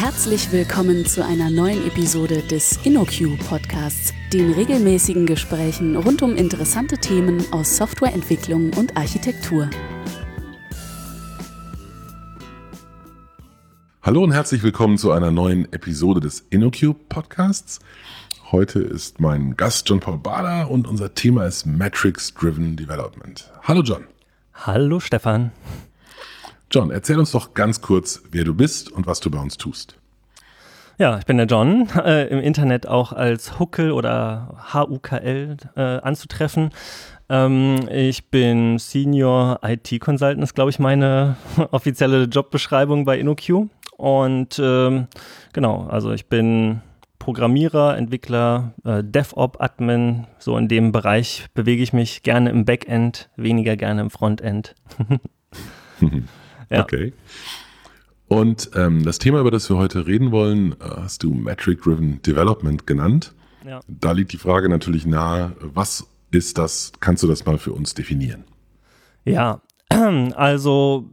Herzlich willkommen zu einer neuen Episode des InnoQ Podcasts, den regelmäßigen Gesprächen rund um interessante Themen aus Softwareentwicklung und Architektur. Hallo und herzlich willkommen zu einer neuen Episode des InnoQ Podcasts. Heute ist mein Gast John Paul Bader und unser Thema ist Metrics Driven Development. Hallo John. Hallo Stefan. John, erzähl uns doch ganz kurz, wer du bist und was du bei uns tust. Ja, ich bin der John, äh, im Internet auch als Huckel oder HUKL äh, anzutreffen. Ähm, ich bin Senior IT Consultant, ist glaube ich meine offizielle Jobbeschreibung bei InnoQ. Und ähm, genau, also ich bin Programmierer, Entwickler, äh, DevOps-Admin, so in dem Bereich bewege ich mich gerne im Backend, weniger gerne im Frontend. Ja. Okay. Und ähm, das Thema, über das wir heute reden wollen, äh, hast du Metric-Driven Development genannt. Ja. Da liegt die Frage natürlich nahe, was ist das? Kannst du das mal für uns definieren? Ja, also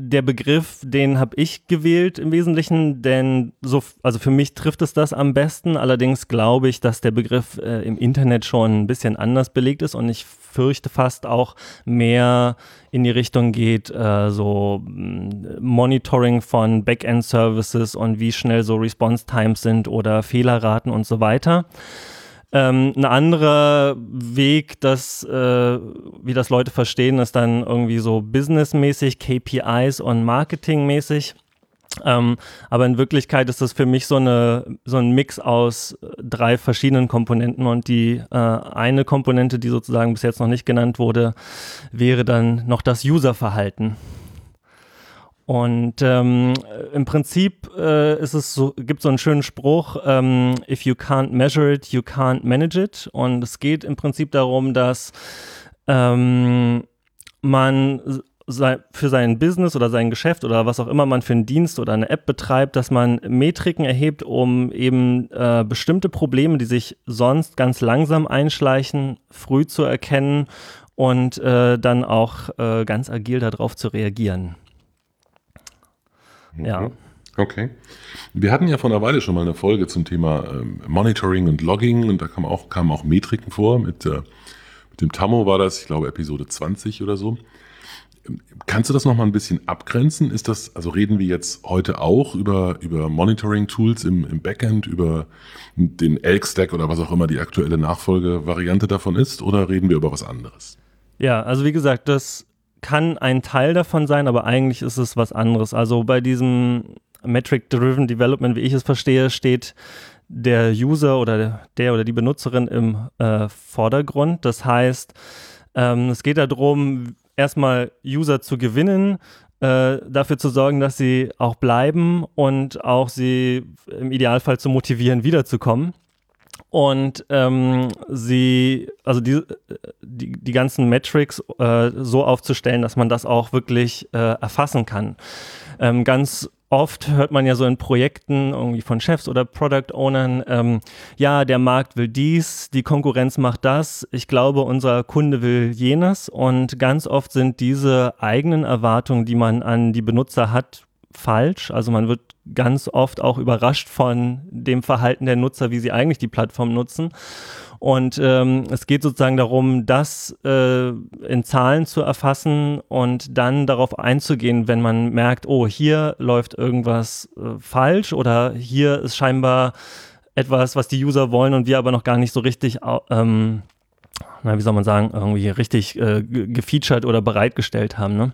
der Begriff, den habe ich gewählt im Wesentlichen, denn so, also für mich trifft es das am besten. Allerdings glaube ich, dass der Begriff äh, im Internet schon ein bisschen anders belegt ist und ich fürchte fast auch mehr in die Richtung geht, äh, so mm, Monitoring von Backend-Services und wie schnell so Response-Times sind oder Fehlerraten und so weiter. Ähm, ein anderer Weg, das, äh, wie das Leute verstehen, ist dann irgendwie so businessmäßig, KPIs und marketingmäßig. Ähm, aber in Wirklichkeit ist das für mich so, eine, so ein Mix aus drei verschiedenen Komponenten und die äh, eine Komponente, die sozusagen bis jetzt noch nicht genannt wurde, wäre dann noch das Userverhalten. Und ähm, im Prinzip äh, ist es so, gibt so einen schönen Spruch, ähm, if you can't measure it, you can't manage it. Und es geht im Prinzip darum, dass ähm, man für sein Business oder sein Geschäft oder was auch immer man für einen Dienst oder eine App betreibt, dass man Metriken erhebt, um eben äh, bestimmte Probleme, die sich sonst ganz langsam einschleichen, früh zu erkennen und äh, dann auch äh, ganz agil darauf zu reagieren. Okay. Ja. Okay. Wir hatten ja vor einer Weile schon mal eine Folge zum Thema ähm, Monitoring und Logging und da kamen auch, kamen auch Metriken vor. Mit, äh, mit dem Tammo war das, ich glaube, Episode 20 oder so. Kannst du das nochmal ein bisschen abgrenzen? Ist das, also reden wir jetzt heute auch über, über Monitoring-Tools im, im Backend, über den Elk-Stack oder was auch immer die aktuelle Nachfolgevariante davon ist, oder reden wir über was anderes? Ja, also wie gesagt, das kann ein Teil davon sein, aber eigentlich ist es was anderes. Also bei diesem Metric-Driven Development, wie ich es verstehe, steht der User oder der oder die Benutzerin im äh, Vordergrund. Das heißt, ähm, es geht darum, erstmal User zu gewinnen, äh, dafür zu sorgen, dass sie auch bleiben und auch sie im Idealfall zu motivieren, wiederzukommen und ähm, sie, also die, die, die ganzen Metrics äh, so aufzustellen, dass man das auch wirklich äh, erfassen kann. Ähm, ganz oft hört man ja so in Projekten irgendwie von Chefs oder Product Ownern, ähm, ja, der Markt will dies, die Konkurrenz macht das, ich glaube, unser Kunde will jenes und ganz oft sind diese eigenen Erwartungen, die man an die Benutzer hat, falsch. Also man wird ganz oft auch überrascht von dem Verhalten der Nutzer, wie sie eigentlich die Plattform nutzen. Und ähm, es geht sozusagen darum, das äh, in Zahlen zu erfassen und dann darauf einzugehen, wenn man merkt, oh, hier läuft irgendwas äh, falsch oder hier ist scheinbar etwas, was die User wollen und wir aber noch gar nicht so richtig, ähm, na, wie soll man sagen, irgendwie richtig äh, gefeatured oder bereitgestellt haben. Ne?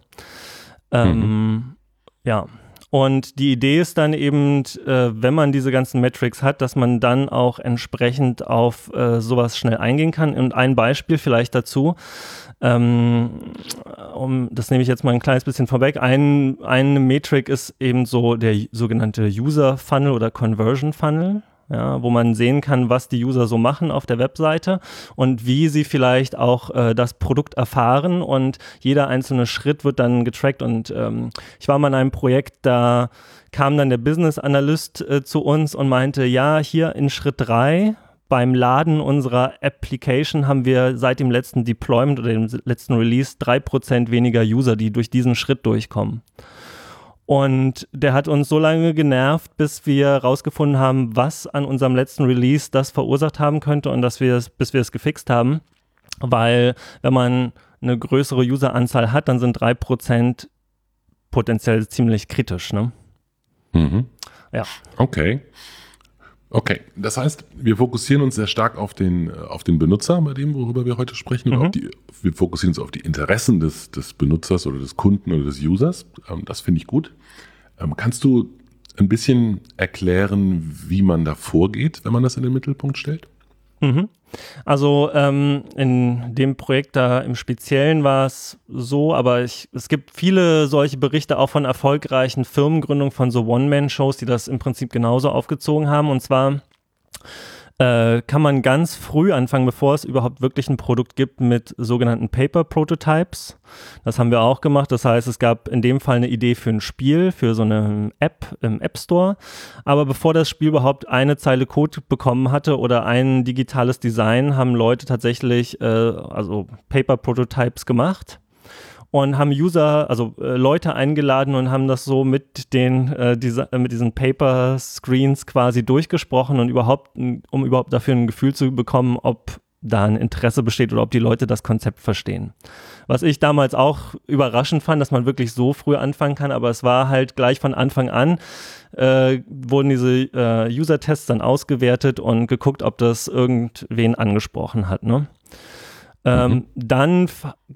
Ähm, mhm. Ja, und die Idee ist dann eben, äh, wenn man diese ganzen Metrics hat, dass man dann auch entsprechend auf äh, sowas schnell eingehen kann. Und ein Beispiel vielleicht dazu, ähm, um, das nehme ich jetzt mal ein kleines bisschen vorweg. Ein, eine Metrik ist eben so der sogenannte User Funnel oder Conversion Funnel ja, wo man sehen kann, was die User so machen auf der Webseite und wie sie vielleicht auch äh, das Produkt erfahren und jeder einzelne Schritt wird dann getrackt und ähm, ich war mal in einem Projekt, da kam dann der Business Analyst äh, zu uns und meinte, ja, hier in Schritt drei beim Laden unserer Application haben wir seit dem letzten Deployment oder dem letzten Release drei Prozent weniger User, die durch diesen Schritt durchkommen. Und der hat uns so lange genervt, bis wir rausgefunden haben, was an unserem letzten Release das verursacht haben könnte und dass wir es, bis wir es gefixt haben. Weil wenn man eine größere Useranzahl hat, dann sind 3% potenziell ziemlich kritisch. Ne? Mhm. Ja. Okay. Okay, das heißt, wir fokussieren uns sehr stark auf den, äh, auf den Benutzer bei dem, worüber wir heute sprechen. Mhm. die, wir fokussieren uns auf die Interessen des, des Benutzers oder des Kunden oder des Users. Ähm, das finde ich gut. Ähm, kannst du ein bisschen erklären, wie man da vorgeht, wenn man das in den Mittelpunkt stellt? Mhm. Also ähm, in dem Projekt da im Speziellen war es so, aber ich, es gibt viele solche Berichte auch von erfolgreichen Firmengründungen von so One-Man-Shows, die das im Prinzip genauso aufgezogen haben. Und zwar äh, kann man ganz früh anfangen, bevor es überhaupt wirklich ein Produkt gibt, mit sogenannten Paper Prototypes. Das haben wir auch gemacht. Das heißt, es gab in dem Fall eine Idee für ein Spiel, für so eine App im App Store. Aber bevor das Spiel überhaupt eine Zeile Code bekommen hatte oder ein digitales Design, haben Leute tatsächlich äh, also Paper Prototypes gemacht und haben User, also äh, Leute eingeladen und haben das so mit den äh, diese, mit diesen Paper Screens quasi durchgesprochen und überhaupt, um überhaupt dafür ein Gefühl zu bekommen, ob da ein Interesse besteht oder ob die Leute das Konzept verstehen. Was ich damals auch überraschend fand, dass man wirklich so früh anfangen kann, aber es war halt gleich von Anfang an, äh, wurden diese äh, User-Tests dann ausgewertet und geguckt, ob das irgendwen angesprochen hat. Ne? Ähm, Mhm. Dann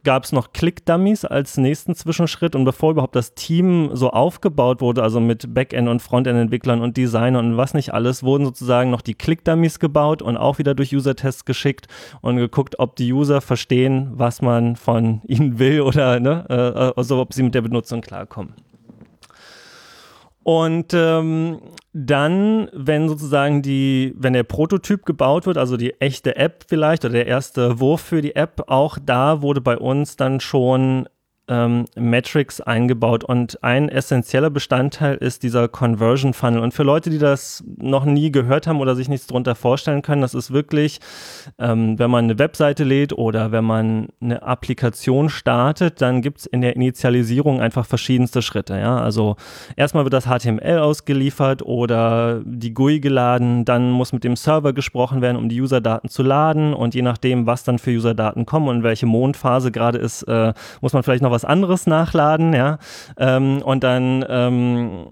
gab es noch Click-Dummies als nächsten Zwischenschritt und bevor überhaupt das Team so aufgebaut wurde, also mit Backend- und Frontend-Entwicklern und Designern und was nicht alles, wurden sozusagen noch die Click-Dummies gebaut und auch wieder durch User-Tests geschickt und geguckt, ob die User verstehen, was man von ihnen will oder ne, äh, also ob sie mit der Benutzung klarkommen. Und ähm, dann, wenn sozusagen die, wenn der Prototyp gebaut wird, also die echte App vielleicht oder der erste Wurf für die App, auch da wurde bei uns dann schon ähm, Metrics eingebaut und ein essentieller Bestandteil ist dieser Conversion Funnel. Und für Leute, die das noch nie gehört haben oder sich nichts darunter vorstellen können, das ist wirklich, ähm, wenn man eine Webseite lädt oder wenn man eine Applikation startet, dann gibt es in der Initialisierung einfach verschiedenste Schritte. Ja? Also erstmal wird das HTML ausgeliefert oder die GUI geladen, dann muss mit dem Server gesprochen werden, um die Userdaten zu laden und je nachdem, was dann für Userdaten kommen und welche Mondphase gerade ist, äh, muss man vielleicht noch was anderes nachladen, ja. Ähm, und dann ähm,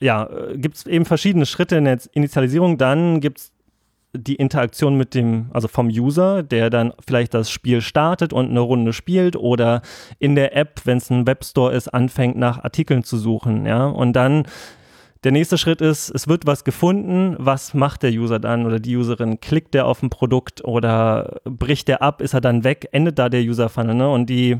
ja, gibt es eben verschiedene Schritte in der Initialisierung. Dann gibt es die Interaktion mit dem, also vom User, der dann vielleicht das Spiel startet und eine Runde spielt oder in der App, wenn es ein Webstore ist, anfängt nach Artikeln zu suchen, ja. Und dann der nächste Schritt ist, es wird was gefunden, was macht der User dann oder die Userin? Klickt der auf ein Produkt oder bricht der ab, ist er dann weg, endet da der User-Funnel, ne? Und die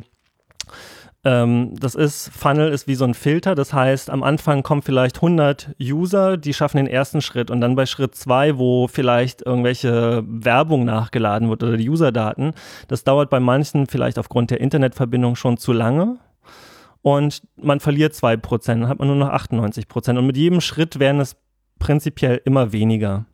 ähm, das ist, Funnel ist wie so ein Filter, das heißt, am Anfang kommen vielleicht 100 User, die schaffen den ersten Schritt und dann bei Schritt zwei, wo vielleicht irgendwelche Werbung nachgeladen wird oder die Userdaten, das dauert bei manchen vielleicht aufgrund der Internetverbindung schon zu lange und man verliert 2%, dann hat man nur noch 98% und mit jedem Schritt werden es prinzipiell immer weniger.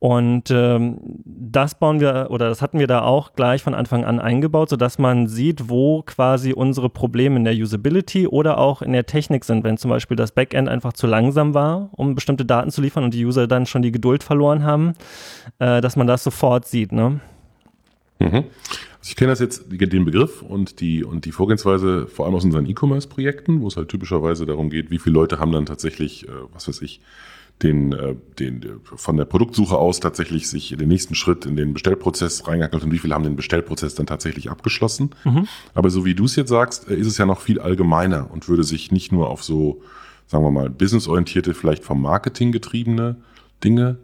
Und ähm, das bauen wir oder das hatten wir da auch gleich von Anfang an eingebaut, sodass man sieht, wo quasi unsere Probleme in der Usability oder auch in der Technik sind. Wenn zum Beispiel das Backend einfach zu langsam war, um bestimmte Daten zu liefern und die User dann schon die Geduld verloren haben, äh, dass man das sofort sieht. Ne? Mhm. Also ich kenne das jetzt, den Begriff und die, und die Vorgehensweise vor allem aus unseren E-Commerce-Projekten, wo es halt typischerweise darum geht, wie viele Leute haben dann tatsächlich, äh, was weiß ich, den, äh, den von der Produktsuche aus tatsächlich sich den nächsten Schritt in den Bestellprozess reingehackelt und wie viele haben den Bestellprozess dann tatsächlich abgeschlossen. Mhm. Aber so wie du es jetzt sagst, äh, ist es ja noch viel allgemeiner und würde sich nicht nur auf so, sagen wir mal, businessorientierte, vielleicht vom Marketing getriebene Dinge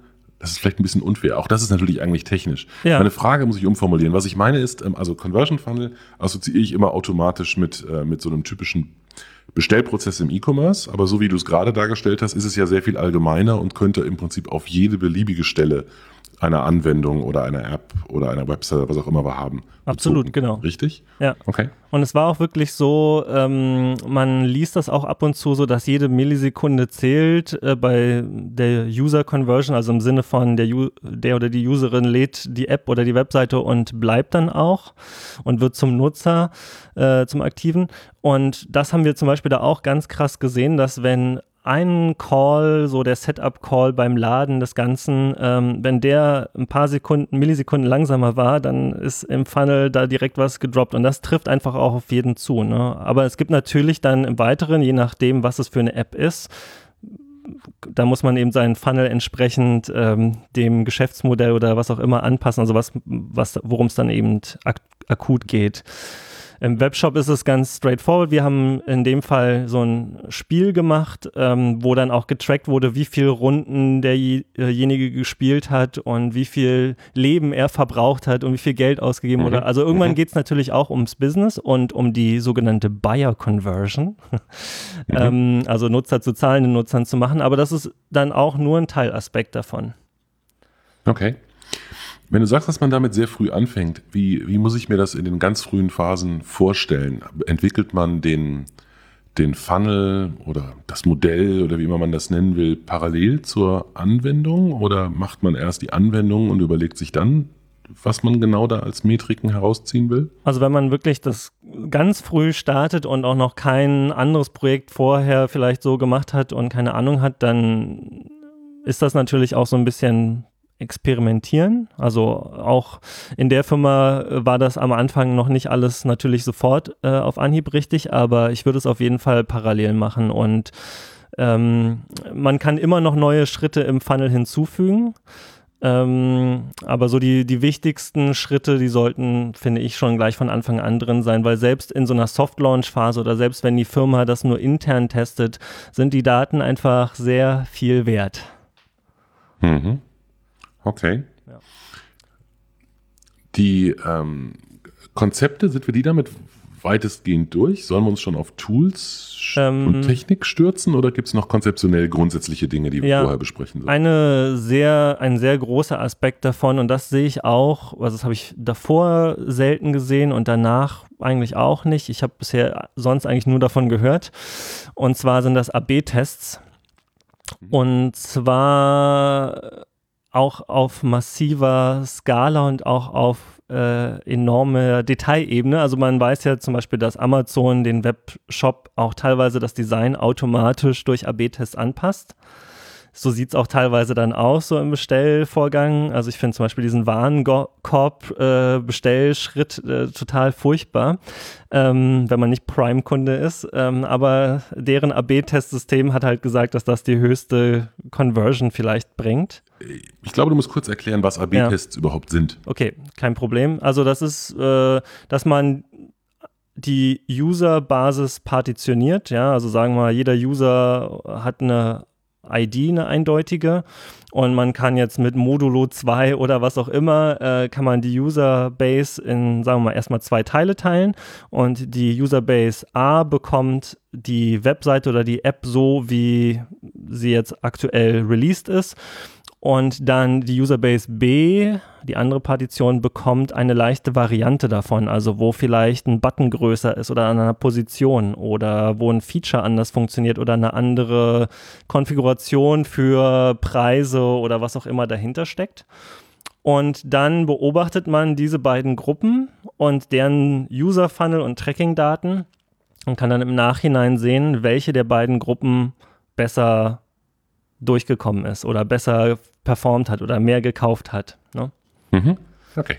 das ist vielleicht ein bisschen unfair. Auch das ist natürlich eigentlich technisch. Ja. Meine Frage muss ich umformulieren. Was ich meine ist, ähm, also Conversion Funnel assoziiere ich immer automatisch mit, äh, mit so einem typischen Bestellprozess im E-Commerce. Aber so wie du es gerade dargestellt hast, ist es ja sehr viel allgemeiner und könnte im Prinzip auf jede beliebige Stelle einer Anwendung oder einer App oder einer Website, was auch immer wir haben. Absolut, bezogen. genau. Richtig? Ja. Okay. Und es war auch wirklich so, ähm, man liest das auch ab und zu so, dass jede Millisekunde zählt äh, bei der User Conversion, also im Sinne von der, der oder die Userin lädt die App oder die Webseite und bleibt dann auch und wird zum Nutzer, äh, zum Aktiven. Und das haben wir zum Beispiel da auch ganz krass gesehen, dass wenn ein Call, so der Setup-Call beim Laden des Ganzen, ähm, wenn der ein paar Sekunden, Millisekunden langsamer war, dann ist im Funnel da direkt was gedroppt und das trifft einfach auch auf jeden zu. Ne? Aber es gibt natürlich dann im Weiteren, je nachdem, was es für eine App ist, da muss man eben seinen Funnel entsprechend ähm, dem Geschäftsmodell oder was auch immer anpassen, also was, was worum es dann eben ak akut geht. Im Webshop ist es ganz straightforward. Wir haben in dem Fall so ein Spiel gemacht, ähm, wo dann auch getrackt wurde, wie viele Runden derjenige gespielt hat und wie viel Leben er verbraucht hat und wie viel Geld ausgegeben mhm. wurde. Also irgendwann mhm. geht es natürlich auch ums Business und um die sogenannte Buyer Conversion. Mhm. ähm, also Nutzer zu zahlenden Nutzern zu machen. Aber das ist dann auch nur ein Teilaspekt davon. Okay. Wenn du sagst, dass man damit sehr früh anfängt, wie, wie muss ich mir das in den ganz frühen Phasen vorstellen? Entwickelt man den, den Funnel oder das Modell oder wie immer man das nennen will, parallel zur Anwendung oder macht man erst die Anwendung und überlegt sich dann, was man genau da als Metriken herausziehen will? Also wenn man wirklich das ganz früh startet und auch noch kein anderes Projekt vorher vielleicht so gemacht hat und keine Ahnung hat, dann ist das natürlich auch so ein bisschen experimentieren. Also auch in der Firma äh, war das am Anfang noch nicht alles natürlich sofort äh, auf Anhieb richtig, aber ich würde es auf jeden Fall parallel machen und ähm, man kann immer noch neue Schritte im Funnel hinzufügen. Ähm, aber so die, die wichtigsten Schritte, die sollten, finde ich, schon gleich von Anfang an drin sein, weil selbst in so einer Soft-Launch-Phase oder selbst wenn die Firma das nur intern testet, sind die Daten einfach sehr viel wert. Mhm. Okay. Ja. Die ähm, Konzepte, sind wir die damit weitestgehend durch? Sollen wir uns schon auf Tools ähm, und Technik stürzen oder gibt es noch konzeptionell grundsätzliche Dinge, die wir ja, vorher besprechen sollen? Eine sehr, ein sehr großer Aspekt davon und das sehe ich auch, also das habe ich davor selten gesehen und danach eigentlich auch nicht. Ich habe bisher sonst eigentlich nur davon gehört. Und zwar sind das AB-Tests. Mhm. Und zwar auch auf massiver Skala und auch auf äh, enorme Detailebene. Also man weiß ja zum Beispiel, dass Amazon den Webshop auch teilweise das Design automatisch durch AB-Tests anpasst. So sieht es auch teilweise dann aus, so im Bestellvorgang. Also ich finde zum Beispiel diesen Warenkorb-Bestellschritt äh, äh, total furchtbar, ähm, wenn man nicht Prime-Kunde ist. Ähm, aber deren AB-Testsystem hat halt gesagt, dass das die höchste Conversion vielleicht bringt. Ich glaube, du musst kurz erklären, was AB-Tests ja. überhaupt sind. Okay, kein Problem. Also das ist, äh, dass man die User-Basis partitioniert, ja, also sagen wir mal, jeder User hat eine ID, eine eindeutige. Und man kann jetzt mit Modulo 2 oder was auch immer, äh, kann man die Userbase in, sagen wir mal, erstmal zwei Teile teilen. Und die Userbase A bekommt die Webseite oder die App so, wie sie jetzt aktuell released ist. Und dann die Userbase B, die andere Partition, bekommt eine leichte Variante davon, also wo vielleicht ein Button größer ist oder an einer Position oder wo ein Feature anders funktioniert oder eine andere Konfiguration für Preise oder was auch immer dahinter steckt. Und dann beobachtet man diese beiden Gruppen und deren User-Funnel und Tracking-Daten und kann dann im Nachhinein sehen, welche der beiden Gruppen besser durchgekommen ist oder besser performt hat oder mehr gekauft hat. Ne? Mhm. Okay.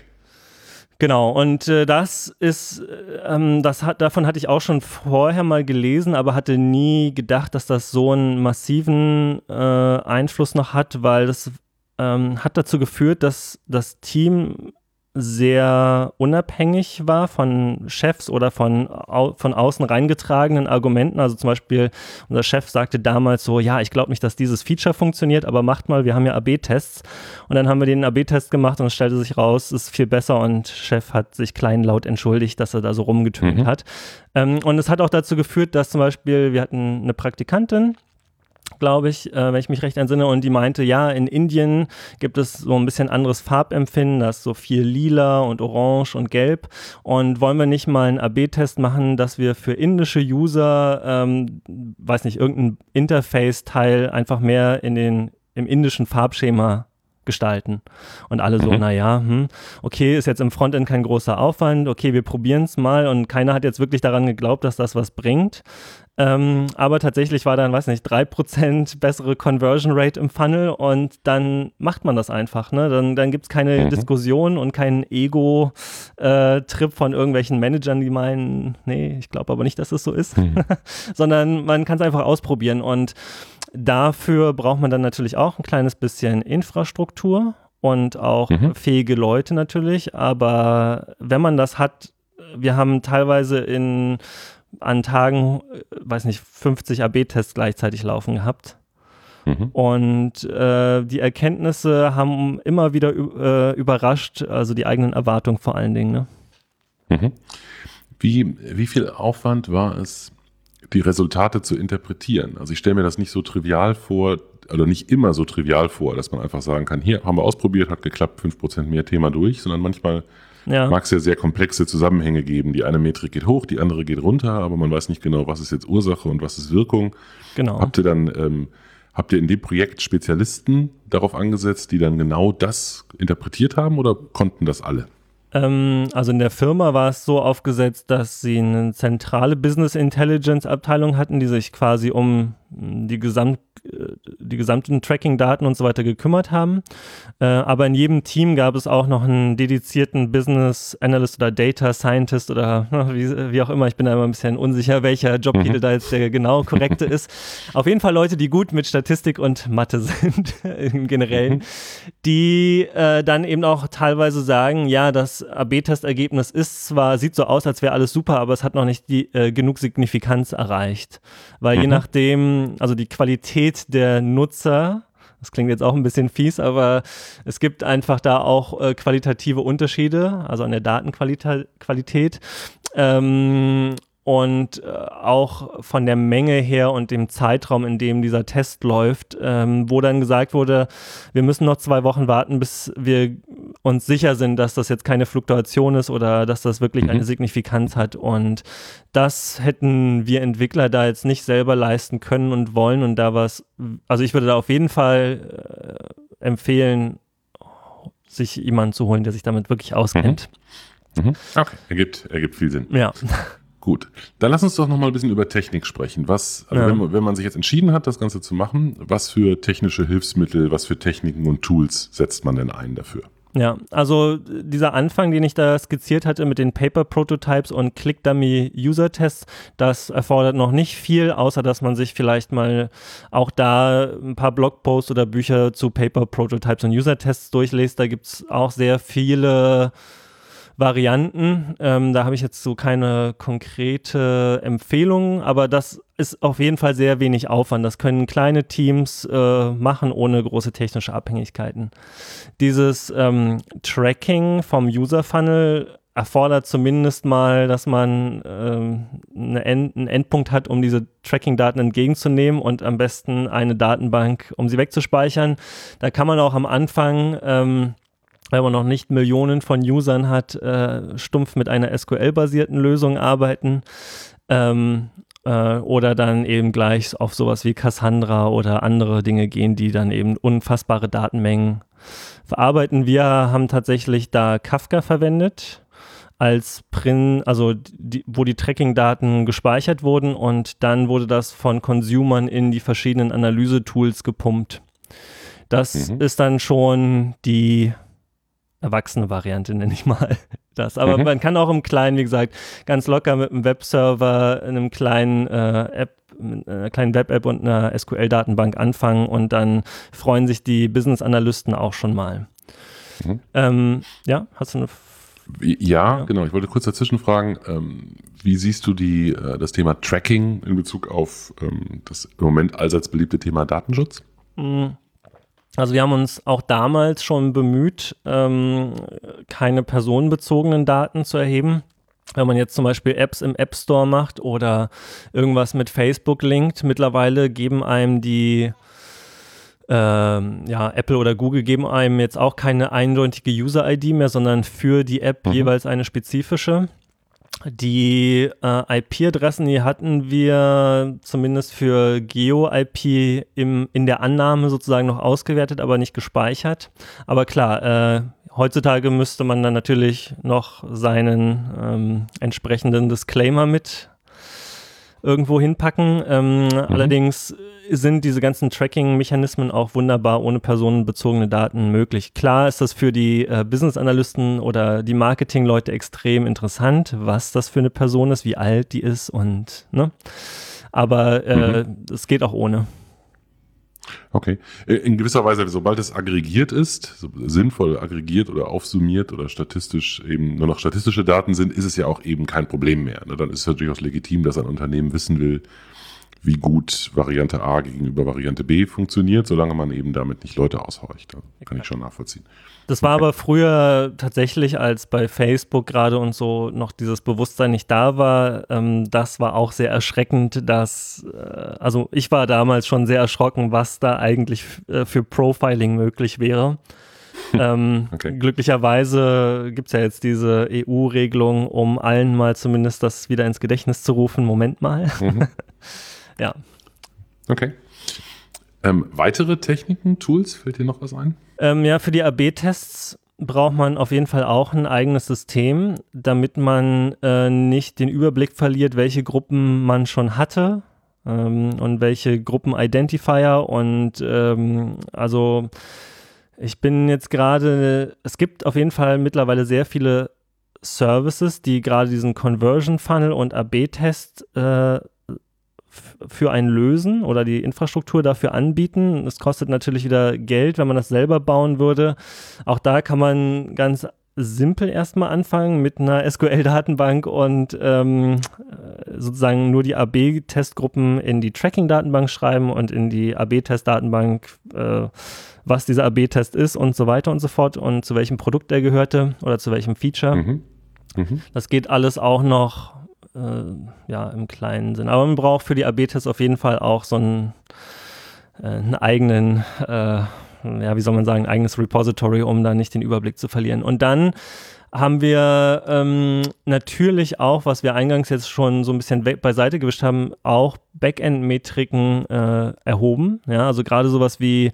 Genau, und äh, das ist, ähm, das hat, davon hatte ich auch schon vorher mal gelesen, aber hatte nie gedacht, dass das so einen massiven äh, Einfluss noch hat, weil das ähm, hat dazu geführt, dass das Team sehr unabhängig war von Chefs oder von, au von außen reingetragenen Argumenten. Also zum Beispiel, unser Chef sagte damals so, ja, ich glaube nicht, dass dieses Feature funktioniert, aber macht mal, wir haben ja AB-Tests. Und dann haben wir den AB-Test gemacht und es stellte sich raus, es ist viel besser und Chef hat sich kleinlaut entschuldigt, dass er da so rumgetönt mhm. hat. Ähm, und es hat auch dazu geführt, dass zum Beispiel, wir hatten eine Praktikantin, glaube ich, äh, wenn ich mich recht entsinne. Und die meinte, ja, in Indien gibt es so ein bisschen anderes Farbempfinden, das ist so viel lila und orange und gelb. Und wollen wir nicht mal einen AB-Test machen, dass wir für indische User, ähm, weiß nicht, irgendein Interface-Teil einfach mehr in den, im indischen Farbschema gestalten. Und alle so, mhm. naja, hm, okay, ist jetzt im Frontend kein großer Aufwand, okay, wir probieren es mal und keiner hat jetzt wirklich daran geglaubt, dass das was bringt. Ähm, aber tatsächlich war dann, weiß nicht, 3% bessere Conversion Rate im Funnel und dann macht man das einfach. Ne? Dann, dann gibt es keine mhm. Diskussion und keinen Ego-Trip äh, von irgendwelchen Managern, die meinen, nee, ich glaube aber nicht, dass es das so ist, mhm. sondern man kann es einfach ausprobieren und Dafür braucht man dann natürlich auch ein kleines bisschen Infrastruktur und auch mhm. fähige Leute natürlich. Aber wenn man das hat, wir haben teilweise in an Tagen, weiß nicht, 50 AB-Tests gleichzeitig laufen gehabt. Mhm. Und äh, die Erkenntnisse haben immer wieder äh, überrascht, also die eigenen Erwartungen vor allen Dingen. Ne? Mhm. Wie, wie viel Aufwand war es, die Resultate zu interpretieren. Also ich stelle mir das nicht so trivial vor, oder nicht immer so trivial vor, dass man einfach sagen kann, hier haben wir ausprobiert, hat geklappt, 5% mehr Thema durch, sondern manchmal ja. mag es ja sehr komplexe Zusammenhänge geben. Die eine Metrik geht hoch, die andere geht runter, aber man weiß nicht genau, was ist jetzt Ursache und was ist Wirkung. Genau. Habt ihr dann, ähm, habt ihr in dem Projekt Spezialisten darauf angesetzt, die dann genau das interpretiert haben oder konnten das alle? Ähm, also in der Firma war es so aufgesetzt, dass sie eine zentrale Business Intelligence Abteilung hatten, die sich quasi um die, Gesamt, die gesamten Tracking-Daten und so weiter gekümmert haben. Äh, aber in jedem Team gab es auch noch einen dedizierten Business Analyst oder Data Scientist oder wie, wie auch immer. Ich bin da immer ein bisschen unsicher, welcher Jobtitel mhm. da jetzt der genau korrekte ist. Auf jeden Fall Leute, die gut mit Statistik und Mathe sind im Generellen, mhm. die äh, dann eben auch teilweise sagen, ja, das AB-Testergebnis ist zwar, sieht so aus, als wäre alles super, aber es hat noch nicht die, äh, genug Signifikanz erreicht. Weil mhm. je nachdem, also die Qualität der Nutzer, das klingt jetzt auch ein bisschen fies, aber es gibt einfach da auch äh, qualitative Unterschiede, also an der Datenqualität. Ähm, und äh, auch von der Menge her und dem Zeitraum, in dem dieser Test läuft, ähm, wo dann gesagt wurde, wir müssen noch zwei Wochen warten, bis wir uns sicher sind, dass das jetzt keine Fluktuation ist oder dass das wirklich mhm. eine Signifikanz hat. Und das hätten wir Entwickler da jetzt nicht selber leisten können und wollen. Und da war es, also ich würde da auf jeden Fall äh, empfehlen, sich jemanden zu holen, der sich damit wirklich auskennt. Mhm. Mhm. Okay, ergibt, ergibt viel Sinn. Ja. Gut, dann lass uns doch noch mal ein bisschen über Technik sprechen. Was, also ja. wenn, wenn, man sich jetzt entschieden hat, das Ganze zu machen, was für technische Hilfsmittel, was für Techniken und Tools setzt man denn ein dafür? Ja, also dieser Anfang, den ich da skizziert hatte mit den Paper Prototypes und Click Dummy User Tests, das erfordert noch nicht viel, außer dass man sich vielleicht mal auch da ein paar Blogposts oder Bücher zu Paper Prototypes und User Tests durchliest. Da gibt es auch sehr viele Varianten. Ähm, da habe ich jetzt so keine konkrete Empfehlung, aber das ist auf jeden Fall sehr wenig Aufwand. Das können kleine Teams äh, machen ohne große technische Abhängigkeiten. Dieses ähm, Tracking vom User Funnel erfordert zumindest mal, dass man ähm, eine End einen Endpunkt hat, um diese Tracking-Daten entgegenzunehmen und am besten eine Datenbank, um sie wegzuspeichern. Da kann man auch am Anfang ähm, wenn man noch nicht Millionen von Usern hat, äh, stumpf mit einer SQL-basierten Lösung arbeiten. Ähm, äh, oder dann eben gleich auf sowas wie Cassandra oder andere Dinge gehen, die dann eben unfassbare Datenmengen verarbeiten. Wir haben tatsächlich da Kafka verwendet als Prin, also die, wo die Tracking-Daten gespeichert wurden und dann wurde das von Consumern in die verschiedenen Analyse-Tools gepumpt. Das mhm. ist dann schon die erwachsene Variante, nenne ich mal das. Aber mhm. man kann auch im Kleinen, wie gesagt, ganz locker mit einem Webserver, einem kleinen äh, App, einer kleinen Web-App und einer SQL-Datenbank anfangen und dann freuen sich die Business-Analysten auch schon mal. Mhm. Ähm, ja, hast du eine ja, ja, genau. Ich wollte kurz dazwischen fragen, ähm, wie siehst du die, äh, das Thema Tracking in Bezug auf ähm, das im Moment allseits beliebte Thema Datenschutz? Mhm. Also wir haben uns auch damals schon bemüht, ähm, keine personenbezogenen Daten zu erheben. wenn man jetzt zum Beispiel Apps im App Store macht oder irgendwas mit Facebook linkt, mittlerweile geben einem die ähm, ja, Apple oder Google geben einem jetzt auch keine eindeutige User-ID mehr, sondern für die App mhm. jeweils eine spezifische. Die äh, IP-Adressen, die hatten wir zumindest für Geo-IP in der Annahme sozusagen noch ausgewertet, aber nicht gespeichert. Aber klar, äh, heutzutage müsste man dann natürlich noch seinen ähm, entsprechenden Disclaimer mit irgendwo hinpacken. Ähm, mhm. Allerdings sind diese ganzen Tracking-Mechanismen auch wunderbar ohne personenbezogene Daten möglich. Klar ist das für die äh, Business-Analysten oder die Marketing-Leute extrem interessant, was das für eine Person ist, wie alt die ist und, ne? Aber äh, mhm. es geht auch ohne. Okay. Äh, in gewisser Weise, sobald es aggregiert ist, so sinnvoll aggregiert oder aufsummiert oder statistisch eben nur noch statistische Daten sind, ist es ja auch eben kein Problem mehr. Ne? Dann ist es natürlich auch legitim, dass ein Unternehmen wissen will, wie gut Variante A gegenüber Variante B funktioniert, solange man eben damit nicht Leute aushorcht. Also kann ich schon nachvollziehen. Das war okay. aber früher tatsächlich, als bei Facebook gerade und so noch dieses Bewusstsein nicht da war, ähm, das war auch sehr erschreckend, dass, äh, also ich war damals schon sehr erschrocken, was da eigentlich äh, für Profiling möglich wäre. ähm, okay. Glücklicherweise gibt es ja jetzt diese EU-Regelung, um allen mal zumindest das wieder ins Gedächtnis zu rufen. Moment mal. Mhm. Ja. Okay. Ähm, weitere Techniken, Tools, fällt dir noch was ein? Ähm, ja, für die AB-Tests braucht man auf jeden Fall auch ein eigenes System, damit man äh, nicht den Überblick verliert, welche Gruppen man schon hatte ähm, und welche Gruppen-Identifier und ähm, also ich bin jetzt gerade, es gibt auf jeden Fall mittlerweile sehr viele Services, die gerade diesen Conversion Funnel und AB-Test äh, für einen lösen oder die Infrastruktur dafür anbieten. Es kostet natürlich wieder Geld, wenn man das selber bauen würde. Auch da kann man ganz simpel erstmal anfangen mit einer SQL-Datenbank und ähm, sozusagen nur die AB-Testgruppen in die Tracking-Datenbank schreiben und in die AB-Test-Datenbank, äh, was dieser AB-Test ist und so weiter und so fort und zu welchem Produkt er gehörte oder zu welchem Feature. Mhm. Mhm. Das geht alles auch noch äh, ja, im kleinen Sinn. Aber man braucht für die AB-Tests auf jeden Fall auch so einen, äh, einen eigenen, äh, ja, wie soll man sagen, ein eigenes Repository, um da nicht den Überblick zu verlieren. Und dann haben wir ähm, natürlich auch, was wir eingangs jetzt schon so ein bisschen beiseite gewischt haben, auch Backend-Metriken äh, erhoben. Ja, also gerade sowas wie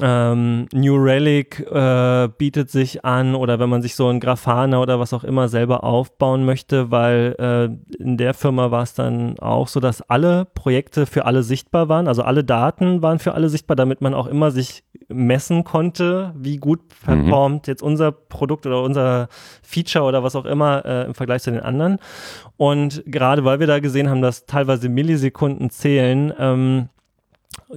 ähm, New Relic äh, bietet sich an oder wenn man sich so ein Grafana oder was auch immer selber aufbauen möchte, weil äh, in der Firma war es dann auch so, dass alle Projekte für alle sichtbar waren, also alle Daten waren für alle sichtbar, damit man auch immer sich messen konnte, wie gut mhm. performt mhm. jetzt unser Produkt oder unser Feature oder was auch immer äh, im Vergleich zu den anderen. Und gerade weil wir da gesehen haben, dass teilweise Millisekunden zählen, ähm,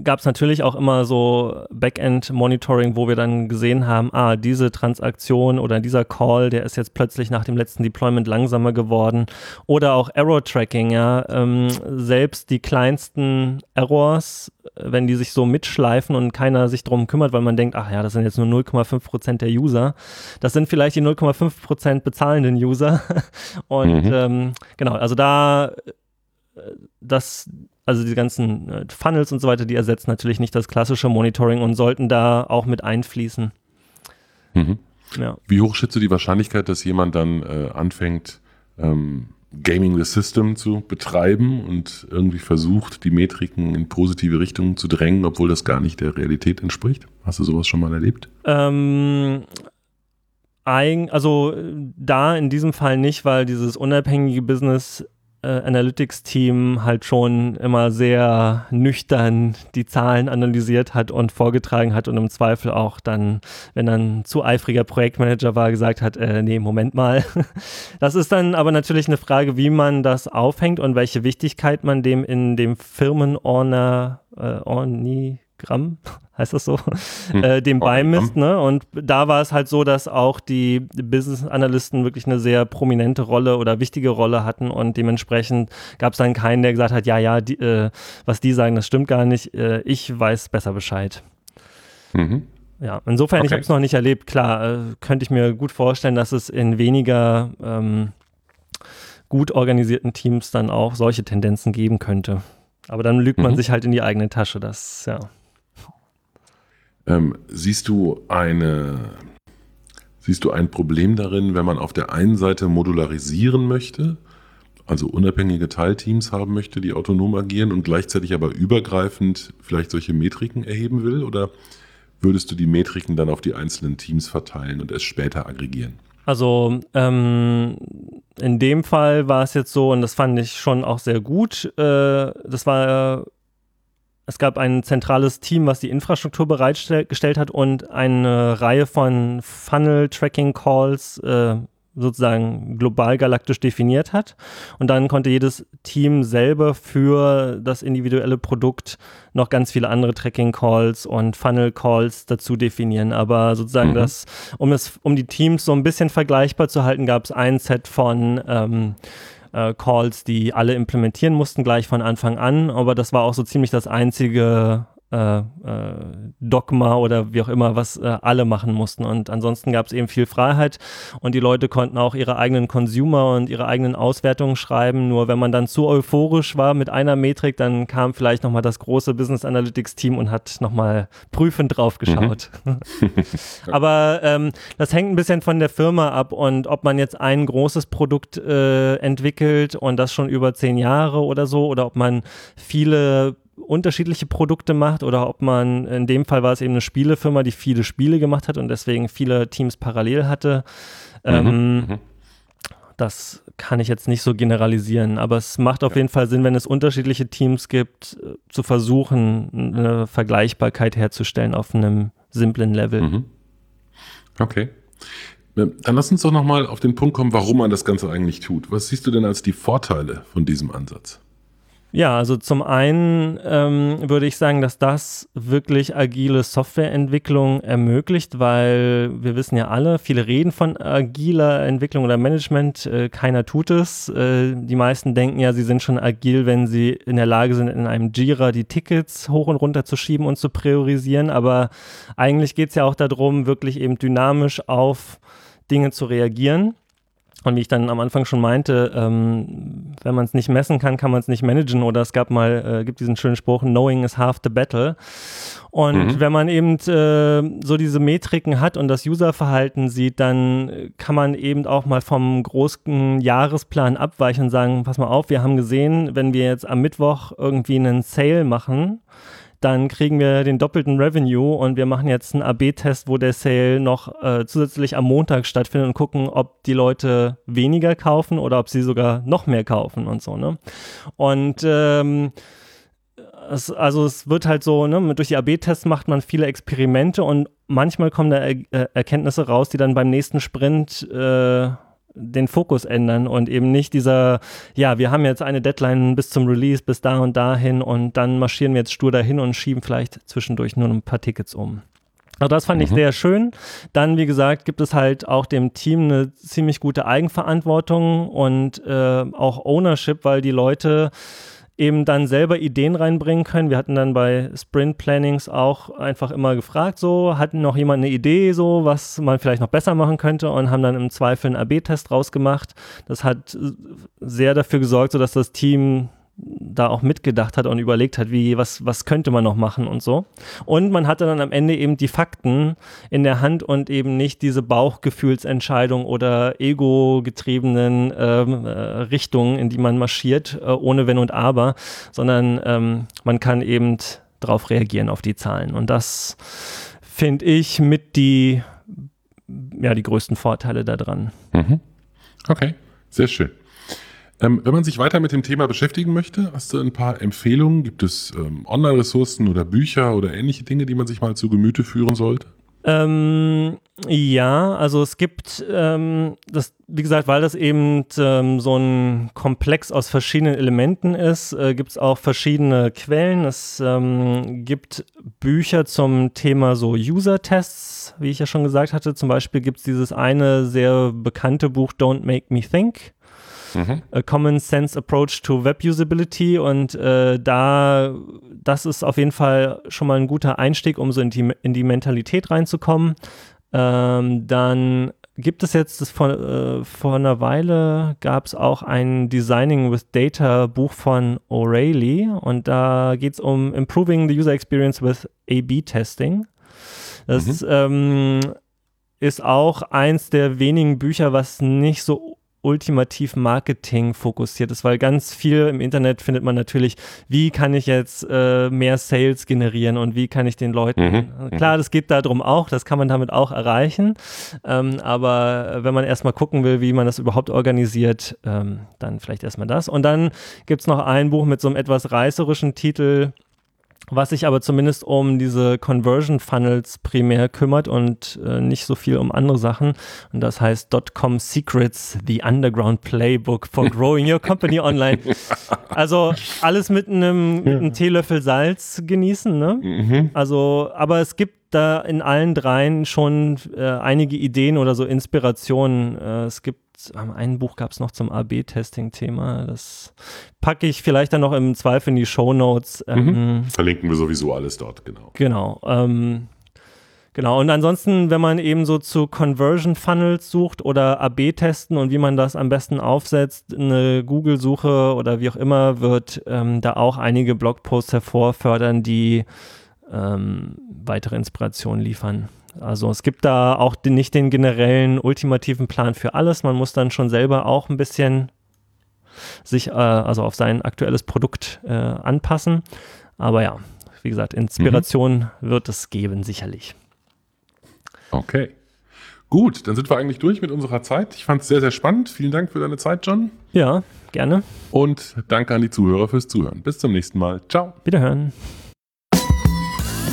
gab es natürlich auch immer so Backend-Monitoring, wo wir dann gesehen haben, ah, diese Transaktion oder dieser Call, der ist jetzt plötzlich nach dem letzten Deployment langsamer geworden. Oder auch Error-Tracking, ja. Ähm, selbst die kleinsten Errors, wenn die sich so mitschleifen und keiner sich drum kümmert, weil man denkt, ach ja, das sind jetzt nur 0,5 Prozent der User. Das sind vielleicht die 0,5 Prozent bezahlenden User. und mhm. ähm, genau, also da äh, das also die ganzen äh, Funnels und so weiter, die ersetzen natürlich nicht das klassische Monitoring und sollten da auch mit einfließen. Mhm. Ja. Wie hoch schätzt du die Wahrscheinlichkeit, dass jemand dann äh, anfängt, ähm, Gaming the System zu betreiben und irgendwie versucht, die Metriken in positive Richtungen zu drängen, obwohl das gar nicht der Realität entspricht? Hast du sowas schon mal erlebt? Ähm, also da in diesem Fall nicht, weil dieses unabhängige Business äh, Analytics-Team halt schon immer sehr nüchtern die Zahlen analysiert hat und vorgetragen hat und im Zweifel auch dann, wenn dann zu eifriger Projektmanager war, gesagt hat, äh, nee, Moment mal. Das ist dann aber natürlich eine Frage, wie man das aufhängt und welche Wichtigkeit man dem in dem Firmenordner, äh, Orni, Gramm, heißt das so, hm. äh, dem beimisst. Ne? Und da war es halt so, dass auch die Business-Analysten wirklich eine sehr prominente Rolle oder wichtige Rolle hatten und dementsprechend gab es dann keinen, der gesagt hat, ja, ja, die, äh, was die sagen, das stimmt gar nicht, äh, ich weiß besser Bescheid. Mhm. Ja, insofern, okay. ich habe es noch nicht erlebt. Klar, äh, könnte ich mir gut vorstellen, dass es in weniger ähm, gut organisierten Teams dann auch solche Tendenzen geben könnte. Aber dann lügt man mhm. sich halt in die eigene Tasche. Das, ja. Ähm, siehst du eine, siehst du ein Problem darin, wenn man auf der einen Seite modularisieren möchte, also unabhängige Teilteams haben möchte, die autonom agieren und gleichzeitig aber übergreifend vielleicht solche Metriken erheben will? Oder würdest du die Metriken dann auf die einzelnen Teams verteilen und es später aggregieren? Also ähm, in dem Fall war es jetzt so, und das fand ich schon auch sehr gut, äh, das war, es gab ein zentrales Team, was die Infrastruktur bereitgestellt hat und eine Reihe von Funnel-Tracking-Calls äh, sozusagen global galaktisch definiert hat. Und dann konnte jedes Team selber für das individuelle Produkt noch ganz viele andere Tracking-Calls und Funnel-Calls dazu definieren. Aber sozusagen mhm. das, um es, um die Teams so ein bisschen vergleichbar zu halten, gab es ein Set von ähm, äh, Calls, die alle implementieren mussten, gleich von Anfang an. Aber das war auch so ziemlich das einzige äh, äh, Dogma oder wie auch immer, was äh, alle machen mussten. Und ansonsten gab es eben viel Freiheit und die Leute konnten auch ihre eigenen Consumer und ihre eigenen Auswertungen schreiben. Nur wenn man dann zu euphorisch war mit einer Metrik, dann kam vielleicht nochmal das große Business Analytics Team und hat nochmal prüfend drauf geschaut. Mhm. Aber ähm, das hängt ein bisschen von der Firma ab und ob man jetzt ein großes Produkt äh, entwickelt und das schon über zehn Jahre oder so oder ob man viele unterschiedliche Produkte macht oder ob man, in dem Fall war es eben eine Spielefirma, die viele Spiele gemacht hat und deswegen viele Teams parallel hatte. Mhm. Ähm, mhm. Das kann ich jetzt nicht so generalisieren, aber es macht auf ja. jeden Fall Sinn, wenn es unterschiedliche Teams gibt, äh, zu versuchen, eine Vergleichbarkeit herzustellen auf einem simplen Level. Mhm. Okay. Ähm, dann lass uns doch nochmal auf den Punkt kommen, warum man das Ganze eigentlich tut. Was siehst du denn als die Vorteile von diesem Ansatz? Ja, also zum einen ähm, würde ich sagen, dass das wirklich agile Softwareentwicklung ermöglicht, weil wir wissen ja alle, viele reden von agiler Entwicklung oder Management, äh, keiner tut es. Äh, die meisten denken ja, sie sind schon agil, wenn sie in der Lage sind, in einem Jira die Tickets hoch und runter zu schieben und zu priorisieren, aber eigentlich geht es ja auch darum, wirklich eben dynamisch auf Dinge zu reagieren. Und wie ich dann am Anfang schon meinte, ähm, wenn man es nicht messen kann, kann man es nicht managen. Oder es gab mal, äh, gibt diesen schönen Spruch, Knowing is half the battle. Und mhm. wenn man eben äh, so diese Metriken hat und das Userverhalten sieht, dann kann man eben auch mal vom großen Jahresplan abweichen und sagen, pass mal auf, wir haben gesehen, wenn wir jetzt am Mittwoch irgendwie einen Sale machen, dann kriegen wir den doppelten Revenue und wir machen jetzt einen AB-Test, wo der Sale noch äh, zusätzlich am Montag stattfindet und gucken, ob die Leute weniger kaufen oder ob sie sogar noch mehr kaufen und so, ne? Und ähm, es, also es wird halt so, ne, durch die AB-Tests macht man viele Experimente und manchmal kommen da er äh, Erkenntnisse raus, die dann beim nächsten Sprint äh, den Fokus ändern und eben nicht dieser, ja, wir haben jetzt eine Deadline bis zum Release, bis da und dahin und dann marschieren wir jetzt stur dahin und schieben vielleicht zwischendurch nur ein paar Tickets um. Also das fand mhm. ich sehr schön. Dann, wie gesagt, gibt es halt auch dem Team eine ziemlich gute Eigenverantwortung und äh, auch Ownership, weil die Leute eben dann selber Ideen reinbringen können. Wir hatten dann bei Sprint Plannings auch einfach immer gefragt, so, hatten noch jemand eine Idee, so, was man vielleicht noch besser machen könnte und haben dann im Zweifel einen AB-Test rausgemacht. Das hat sehr dafür gesorgt, so dass das Team da auch mitgedacht hat und überlegt hat, wie, was, was könnte man noch machen und so. Und man hatte dann am Ende eben die Fakten in der Hand und eben nicht diese Bauchgefühlsentscheidung oder ego-getriebenen ähm, äh, Richtungen, in die man marschiert, äh, ohne Wenn und Aber, sondern ähm, man kann eben darauf reagieren auf die Zahlen. Und das finde ich mit die, ja, die größten Vorteile daran. Mhm. Okay, sehr schön. Ähm, wenn man sich weiter mit dem Thema beschäftigen möchte, hast du ein paar Empfehlungen? Gibt es ähm, Online-Ressourcen oder Bücher oder ähnliche Dinge, die man sich mal zu Gemüte führen sollte? Ähm, ja, also es gibt, ähm, das, wie gesagt, weil das eben ähm, so ein Komplex aus verschiedenen Elementen ist, äh, gibt es auch verschiedene Quellen. Es ähm, gibt Bücher zum Thema so User-Tests, wie ich ja schon gesagt hatte. Zum Beispiel gibt es dieses eine sehr bekannte Buch Don't Make Me Think mhm. A Common Sense Approach to Web Usability und äh, da, das ist auf jeden Fall schon mal ein guter Einstieg, um so in die, in die Mentalität reinzukommen. Ähm, dann gibt es jetzt, das vor, äh, vor einer Weile gab es auch ein Designing with Data Buch von O'Reilly und da geht es um Improving the User Experience with A-B-Testing. Das mhm. ähm, ist auch eins der wenigen Bücher, was nicht so ultimativ Marketing fokussiert ist, weil ganz viel im Internet findet man natürlich, wie kann ich jetzt äh, mehr Sales generieren und wie kann ich den Leuten, mhm. mhm. klar, das geht darum auch, das kann man damit auch erreichen, ähm, aber wenn man erstmal gucken will, wie man das überhaupt organisiert, ähm, dann vielleicht erstmal das. Und dann gibt es noch ein Buch mit so einem etwas reißerischen Titel, was sich aber zumindest um diese Conversion Funnels primär kümmert und äh, nicht so viel um andere Sachen. Und das heißt Dotcom Secrets, the Underground Playbook for Growing Your Company Online. Also alles mit einem, mit einem Teelöffel Salz genießen, ne? Mhm. Also, aber es gibt da in allen dreien schon äh, einige Ideen oder so Inspirationen. Äh, es gibt ein Buch gab es noch zum AB-Testing-Thema. Das packe ich vielleicht dann noch im Zweifel in die Show Notes. Mhm. Ähm, Verlinken wir sowieso alles dort, genau. Genau. Ähm, genau. Und ansonsten, wenn man eben so zu Conversion Funnels sucht oder AB-Testen und wie man das am besten aufsetzt, eine Google-Suche oder wie auch immer, wird ähm, da auch einige Blogposts hervorfördern, die ähm, weitere Inspirationen liefern. Also es gibt da auch den, nicht den generellen ultimativen Plan für alles. Man muss dann schon selber auch ein bisschen sich äh, also auf sein aktuelles Produkt äh, anpassen. Aber ja, wie gesagt, Inspiration mhm. wird es geben, sicherlich. Okay. Gut, dann sind wir eigentlich durch mit unserer Zeit. Ich fand es sehr, sehr spannend. Vielen Dank für deine Zeit, John. Ja, gerne. Und danke an die Zuhörer fürs Zuhören. Bis zum nächsten Mal. Ciao. Wiederhören.